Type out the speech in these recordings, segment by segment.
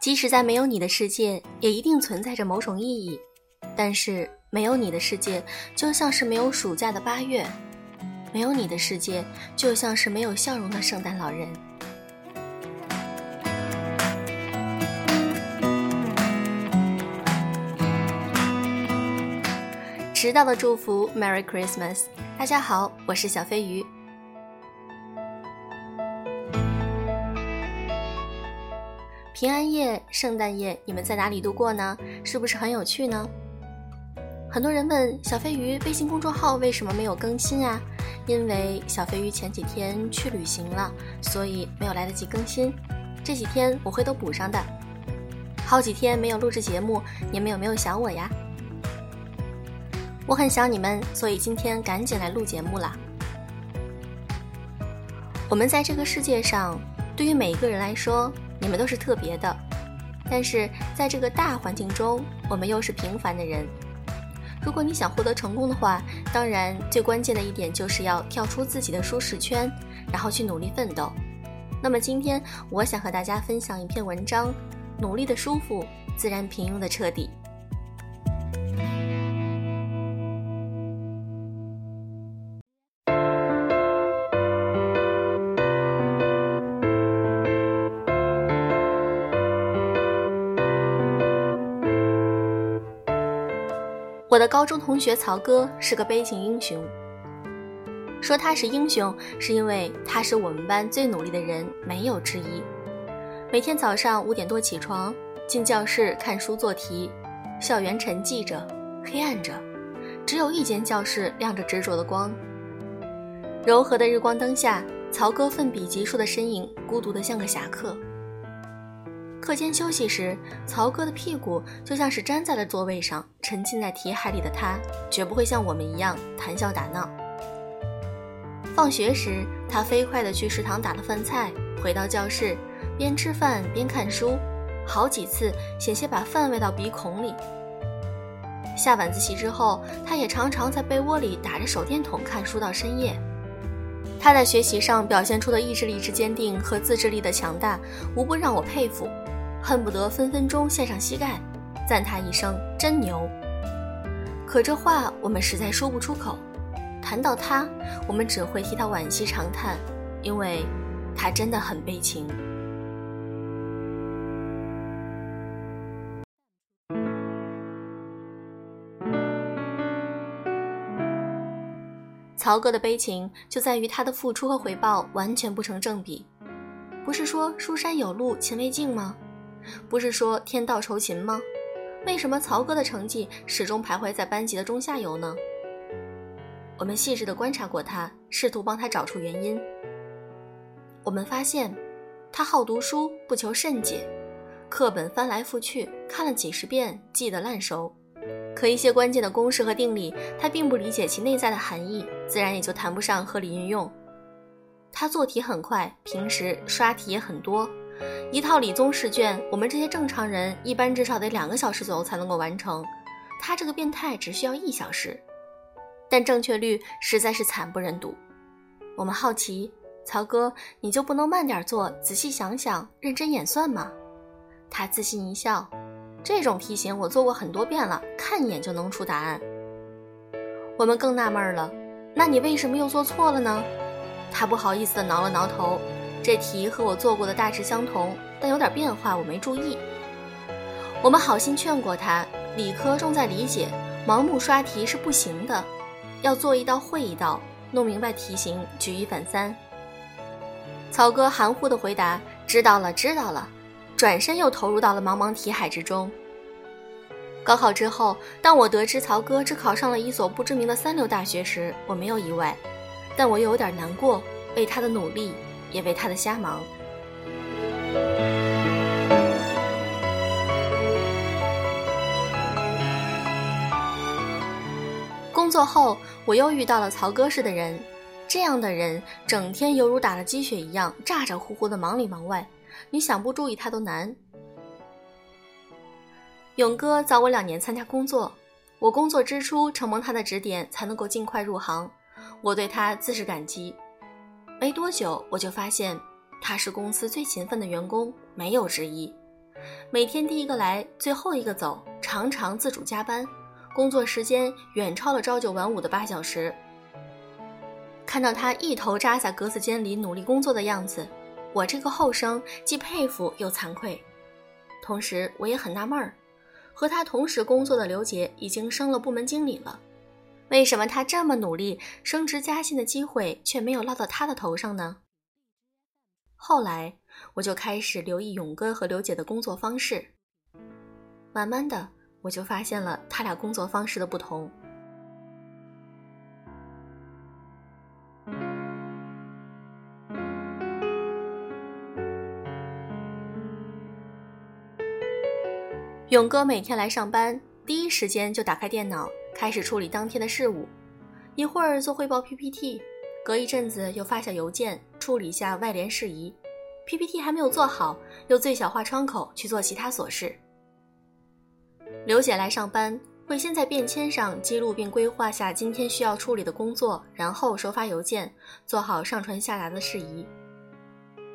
即使在没有你的世界，也一定存在着某种意义。但是没有你的世界，就像是没有暑假的八月；没有你的世界，就像是没有笑容的圣诞老人。迟到的祝福，Merry Christmas！大家好，我是小飞鱼。平安夜、圣诞夜，你们在哪里度过呢？是不是很有趣呢？很多人问小飞鱼微信公众号为什么没有更新啊？因为小飞鱼前几天去旅行了，所以没有来得及更新。这几天我会都补上的。好几天没有录制节目，你们有没有想我呀？我很想你们，所以今天赶紧来录节目了。我们在这个世界上，对于每一个人来说。你们都是特别的，但是在这个大环境中，我们又是平凡的人。如果你想获得成功的话，当然最关键的一点就是要跳出自己的舒适圈，然后去努力奋斗。那么今天我想和大家分享一篇文章：努力的舒服，自然平庸的彻底。我的高中同学曹哥是个悲情英雄。说他是英雄，是因为他是我们班最努力的人，没有之一。每天早上五点多起床，进教室看书做题。校园沉寂着，黑暗着，只有一间教室亮着执着的光。柔和的日光灯下，曹哥奋笔疾书的身影，孤独的像个侠客。课间休息时，曹哥的屁股就像是粘在了座位上。沉浸在题海里的他，绝不会像我们一样谈笑打闹。放学时，他飞快地去食堂打了饭菜，回到教室，边吃饭边看书，好几次险些把饭喂到鼻孔里。下晚自习之后，他也常常在被窝里打着手电筒看书到深夜。他在学习上表现出的意志力之坚定和自制力的强大，无不让我佩服。恨不得分分钟献上膝盖，赞他一声真牛。可这话我们实在说不出口。谈到他，我们只会替他惋惜长叹，因为他真的很悲情。曹哥的悲情就在于他的付出和回报完全不成正比。不是说书山有路勤为径吗？不是说天道酬勤吗？为什么曹哥的成绩始终徘徊在班级的中下游呢？我们细致地观察过他，试图帮他找出原因。我们发现，他好读书，不求甚解，课本翻来覆去看了几十遍，记得烂熟。可一些关键的公式和定理，他并不理解其内在的含义，自然也就谈不上合理运用。他做题很快，平时刷题也很多。一套理综试卷，我们这些正常人一般至少得两个小时左右才能够完成，他这个变态只需要一小时，但正确率实在是惨不忍睹。我们好奇，曹哥，你就不能慢点做，仔细想想，认真演算吗？他自信一笑，这种题型我做过很多遍了，看一眼就能出答案。我们更纳闷了，那你为什么又做错了呢？他不好意思地挠了挠头。这题和我做过的大致相同，但有点变化，我没注意。我们好心劝过他，理科重在理解，盲目刷题是不行的，要做一道会一道，弄明白题型，举一反三。曹哥含糊的回答：“知道了，知道了。”转身又投入到了茫茫题海之中。高考之后，当我得知曹哥只考上了一所不知名的三流大学时，我没有意外，但我又有点难过，为他的努力。也为他的瞎忙。工作后，我又遇到了曹哥似的人，这样的人整天犹如打了鸡血一样，咋咋呼呼的忙里忙外，你想不注意他都难。勇哥早我两年参加工作，我工作之初承蒙他的指点，才能够尽快入行，我对他自是感激。没多久，我就发现他是公司最勤奋的员工，没有之一。每天第一个来，最后一个走，常常自主加班，工作时间远超了朝九晚五的八小时。看到他一头扎在格子间里努力工作的样子，我这个后生既佩服又惭愧，同时我也很纳闷儿：和他同时工作的刘杰已经升了部门经理了，为什么他这么努力，升职加薪的机会却没有落到他的头上呢？后来我就开始留意勇哥和刘姐的工作方式，慢慢的我就发现了他俩工作方式的不同。勇哥每天来上班，第一时间就打开电脑，开始处理当天的事务，一会儿做汇报 PPT。隔一阵子又发下邮件处理下外联事宜，PPT 还没有做好，又最小化窗口去做其他琐事。刘姐来上班会先在便签上记录并规划下今天需要处理的工作，然后收发邮件，做好上传下达的事宜。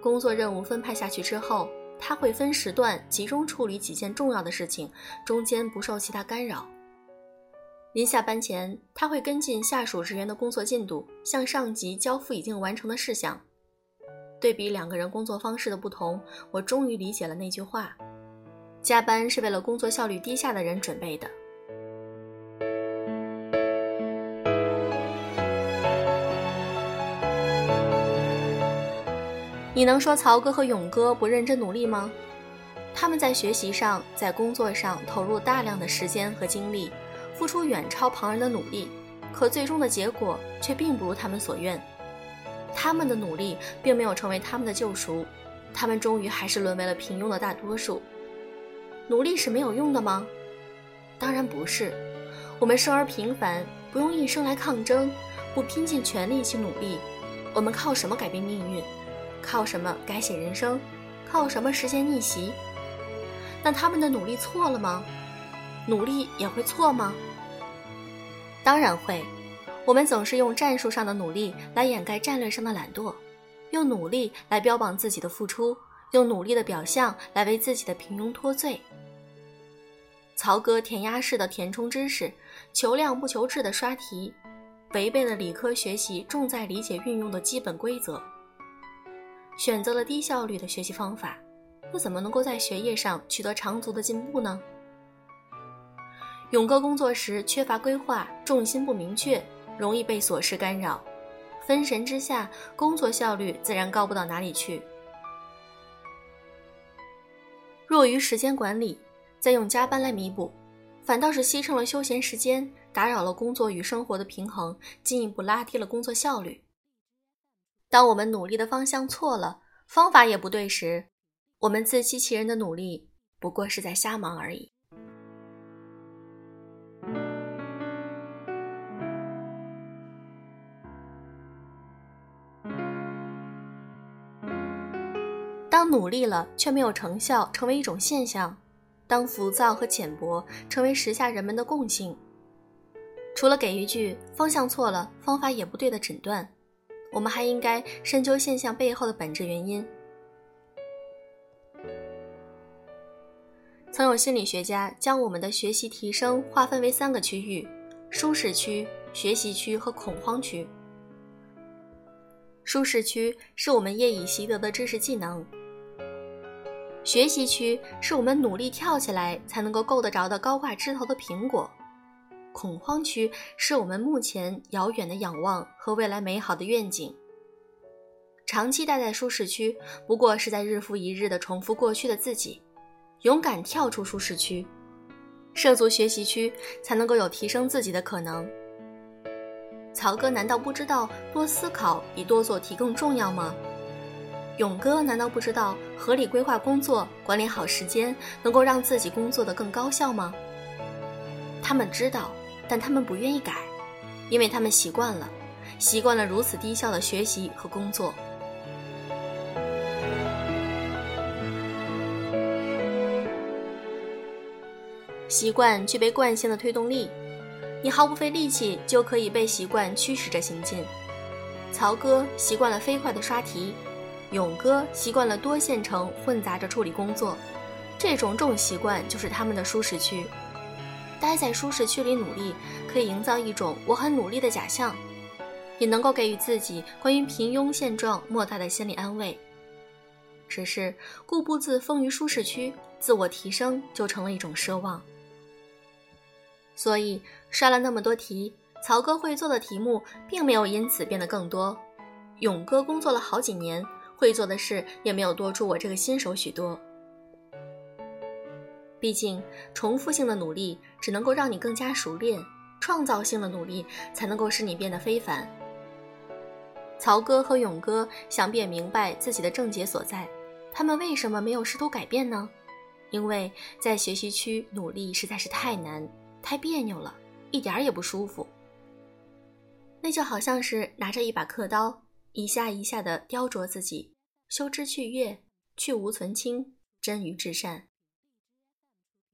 工作任务分派下去之后，她会分时段集中处理几件重要的事情，中间不受其他干扰。临下班前，他会跟进下属职员的工作进度，向上级交付已经完成的事项。对比两个人工作方式的不同，我终于理解了那句话：加班是为了工作效率低下的人准备的。你能说曹哥和勇哥不认真努力吗？他们在学习上，在工作上投入大量的时间和精力。付出远超旁人的努力，可最终的结果却并不如他们所愿。他们的努力并没有成为他们的救赎，他们终于还是沦为了平庸的大多数。努力是没有用的吗？当然不是。我们生而平凡，不用一生来抗争，不拼尽全力去努力，我们靠什么改变命运？靠什么改写人生？靠什么实现逆袭？那他们的努力错了吗？努力也会错吗？当然会，我们总是用战术上的努力来掩盖战略上的懒惰，用努力来标榜自己的付出，用努力的表象来为自己的平庸脱罪。曹哥填鸭式的填充知识，求量不求质的刷题，违背了理科学习重在理解运用的基本规则，选择了低效率的学习方法，又怎么能够在学业上取得长足的进步呢？勇哥工作时缺乏规划，重心不明确，容易被琐事干扰，分神之下，工作效率自然高不到哪里去。弱于时间管理，再用加班来弥补，反倒是牺牲了休闲时间，打扰了工作与生活的平衡，进一步拉低了工作效率。当我们努力的方向错了，方法也不对时，我们自欺欺人的努力，不过是在瞎忙而已。当努力了却没有成效成为一种现象，当浮躁和浅薄成为时下人们的共性，除了给一句方向错了、方法也不对的诊断，我们还应该深究现象背后的本质原因。曾有心理学家将我们的学习提升划分为三个区域：舒适区、学习区和恐慌区。舒适区是我们业已习得的知识技能。学习区是我们努力跳起来才能够够得着的高挂枝头的苹果，恐慌区是我们目前遥远的仰望和未来美好的愿景。长期待在舒适区，不过是在日复一日的重复过去的自己。勇敢跳出舒适区，涉足学习区，才能够有提升自己的可能。曹哥难道不知道多思考比多做题更重要吗？勇哥难道不知道合理规划工作、管理好时间能够让自己工作的更高效吗？他们知道，但他们不愿意改，因为他们习惯了，习惯了如此低效的学习和工作。习惯具备惯性的推动力，你毫不费力气就可以被习惯驱使着行进。曹哥习惯了飞快的刷题。勇哥习惯了多线程混杂着处理工作，这种重习惯就是他们的舒适区。待在舒适区里努力，可以营造一种我很努力的假象，也能够给予自己关于平庸现状莫大的心理安慰。只是固步自封于舒适区，自我提升就成了一种奢望。所以刷了那么多题，曹哥会做的题目并没有因此变得更多。勇哥工作了好几年，会做的事也没有多出我这个新手许多。毕竟，重复性的努力只能够让你更加熟练，创造性的努力才能够使你变得非凡。曹哥和勇哥想必也明白自己的症结所在，他们为什么没有试图改变呢？因为在学习区努力实在是太难、太别扭了，一点儿也不舒服。那就好像是拿着一把刻刀，一下一下的雕琢自己，修之去叶，去无存清，臻于至善。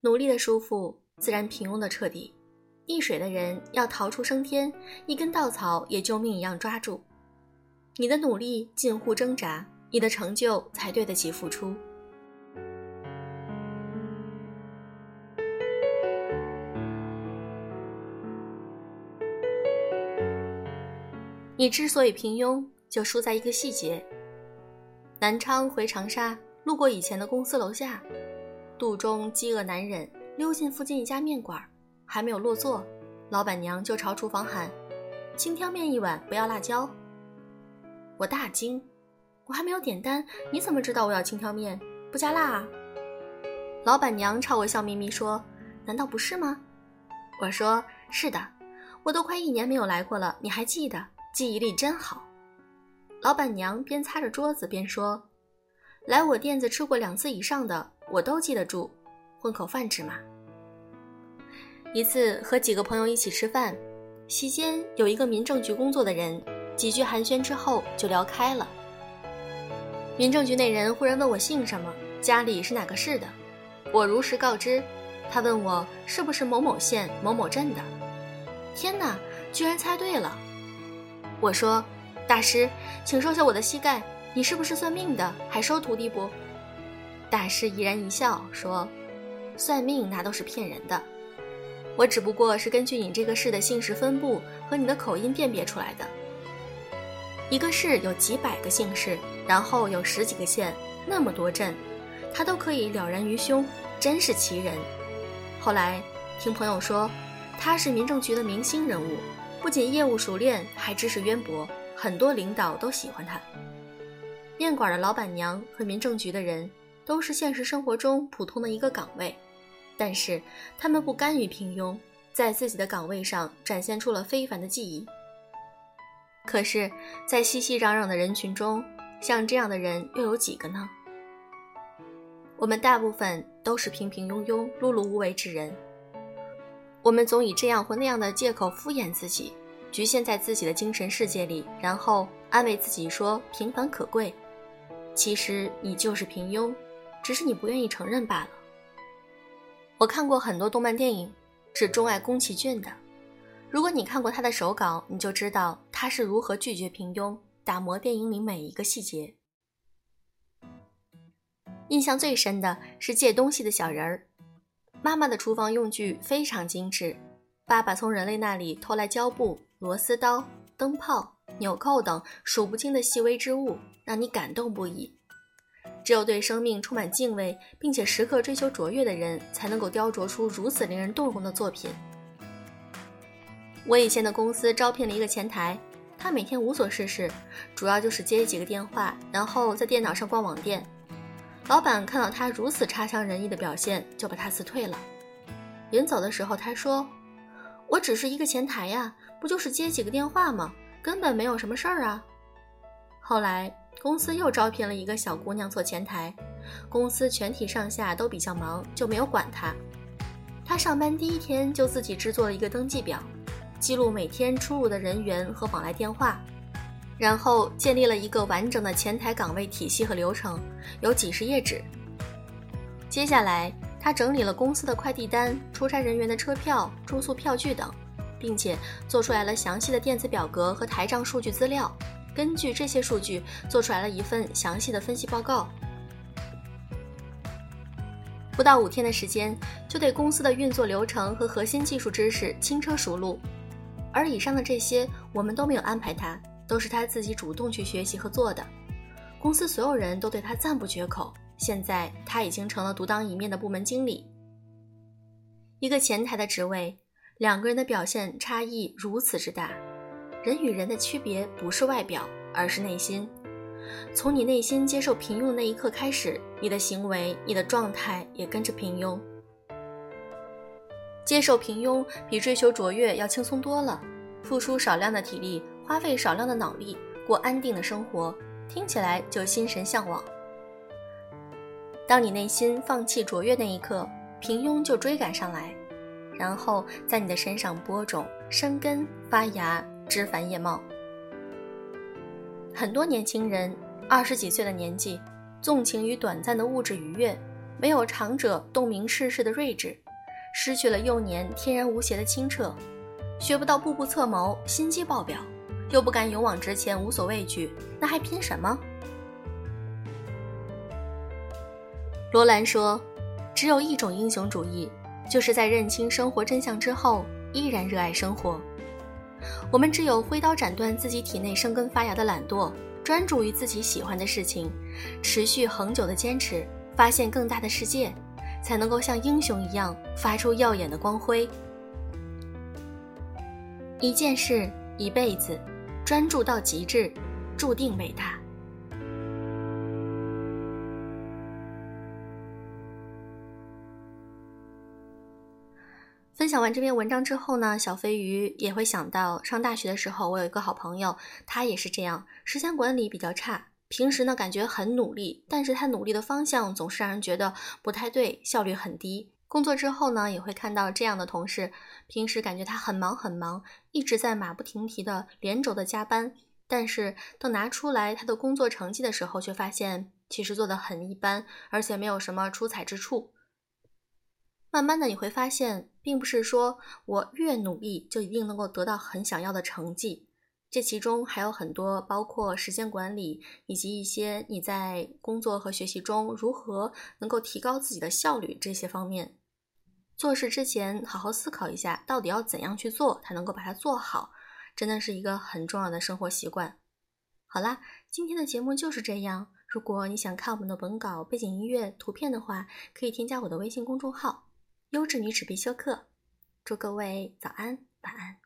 努力的舒服，自然平庸的彻底。溺水的人要逃出升天，一根稻草也救命一样抓住。你的努力近乎挣扎，你的成就才对得起付出。你之所以平庸，就输在一个细节。南昌回长沙，路过以前的公司楼下。肚中饥饿难忍，溜进附近一家面馆，还没有落座，老板娘就朝厨房喊：“青挑面一碗，不要辣椒。”我大惊，我还没有点单，你怎么知道我要青挑面不加辣啊？老板娘朝我笑眯眯说：“难道不是吗？”我说：“是的，我都快一年没有来过了，你还记得？记忆力真好。”老板娘边擦着桌子边说：“来我店子吃过两次以上的。”我都记得住，混口饭吃嘛。一次和几个朋友一起吃饭，席间有一个民政局工作的人，几句寒暄之后就聊开了。民政局那人忽然问我姓什么，家里是哪个市的，我如实告知。他问我是不是某某县某某镇的。天哪，居然猜对了！我说：“大师，请收下我的膝盖，你是不是算命的？还收徒弟不？”大师怡然一笑说：“算命那都是骗人的，我只不过是根据你这个市的姓氏分布和你的口音辨别出来的。一个市有几百个姓氏，然后有十几个县，那么多镇，他都可以了然于胸，真是奇人。后来听朋友说，他是民政局的明星人物，不仅业务熟练，还知识渊博，很多领导都喜欢他。面馆的老板娘和民政局的人。”都是现实生活中普通的一个岗位，但是他们不甘于平庸，在自己的岗位上展现出了非凡的技艺。可是，在熙熙攘攘的人群中，像这样的人又有几个呢？我们大部分都是平平庸庸、碌碌无为之人。我们总以这样或那样的借口敷衍自己，局限在自己的精神世界里，然后安慰自己说平凡可贵。其实你就是平庸。只是你不愿意承认罢了。我看过很多动漫电影，是钟爱宫崎骏的。如果你看过他的手稿，你就知道他是如何拒绝平庸，打磨电影里每一个细节。印象最深的是借东西的小人儿。妈妈的厨房用具非常精致，爸爸从人类那里偷来胶布、螺丝刀、灯泡、纽扣等数不清的细微之物，让你感动不已。只有对生命充满敬畏，并且时刻追求卓越的人，才能够雕琢出如此令人动容的作品。我以前的公司招聘了一个前台，他每天无所事事，主要就是接几个电话，然后在电脑上逛网店。老板看到他如此差强人意的表现，就把他辞退了。临走的时候，他说：“我只是一个前台呀，不就是接几个电话吗？根本没有什么事儿啊。”后来。公司又招聘了一个小姑娘做前台，公司全体上下都比较忙，就没有管她。她上班第一天就自己制作了一个登记表，记录每天出入的人员和往来电话，然后建立了一个完整的前台岗位体系和流程，有几十页纸。接下来，他整理了公司的快递单、出差人员的车票、住宿票据等，并且做出来了详细的电子表格和台账数据资料。根据这些数据，做出来了一份详细的分析报告。不到五天的时间，就对公司的运作流程和核心技术知识轻车熟路。而以上的这些，我们都没有安排他，都是他自己主动去学习和做的。公司所有人都对他赞不绝口。现在他已经成了独当一面的部门经理。一个前台的职位，两个人的表现差异如此之大。人与人的区别不是外表，而是内心。从你内心接受平庸的那一刻开始，你的行为、你的状态也跟着平庸。接受平庸比追求卓越要轻松多了，付出少量的体力，花费少量的脑力，过安定的生活，听起来就心神向往。当你内心放弃卓越那一刻，平庸就追赶上来，然后在你的身上播种、生根、发芽、枝繁叶茂。很多年轻人二十几岁的年纪，纵情于短暂的物质愉悦，没有长者洞明世事的睿智。失去了幼年天然无邪的清澈，学不到步步策谋、心机爆表，又不敢勇往直前、无所畏惧，那还拼什么？罗兰说：“只有一种英雄主义，就是在认清生活真相之后，依然热爱生活。我们只有挥刀斩断自己体内生根发芽的懒惰，专注于自己喜欢的事情，持续恒久的坚持，发现更大的世界。”才能够像英雄一样发出耀眼的光辉。一件事，一辈子，专注到极致，注定伟大。分享完这篇文章之后呢，小飞鱼也会想到上大学的时候，我有一个好朋友，他也是这样，时间管理比较差。平时呢，感觉很努力，但是他努力的方向总是让人觉得不太对，效率很低。工作之后呢，也会看到这样的同事，平时感觉他很忙很忙，一直在马不停蹄的连轴的加班，但是等拿出来他的工作成绩的时候，却发现其实做的很一般，而且没有什么出彩之处。慢慢的你会发现，并不是说我越努力就一定能够得到很想要的成绩。这其中还有很多，包括时间管理，以及一些你在工作和学习中如何能够提高自己的效率这些方面。做事之前好好思考一下，到底要怎样去做才能够把它做好，真的是一个很重要的生活习惯。好啦，今天的节目就是这样。如果你想看我们的文稿、背景音乐、图片的话，可以添加我的微信公众号“优质女纸必修课”。祝各位早安，晚安。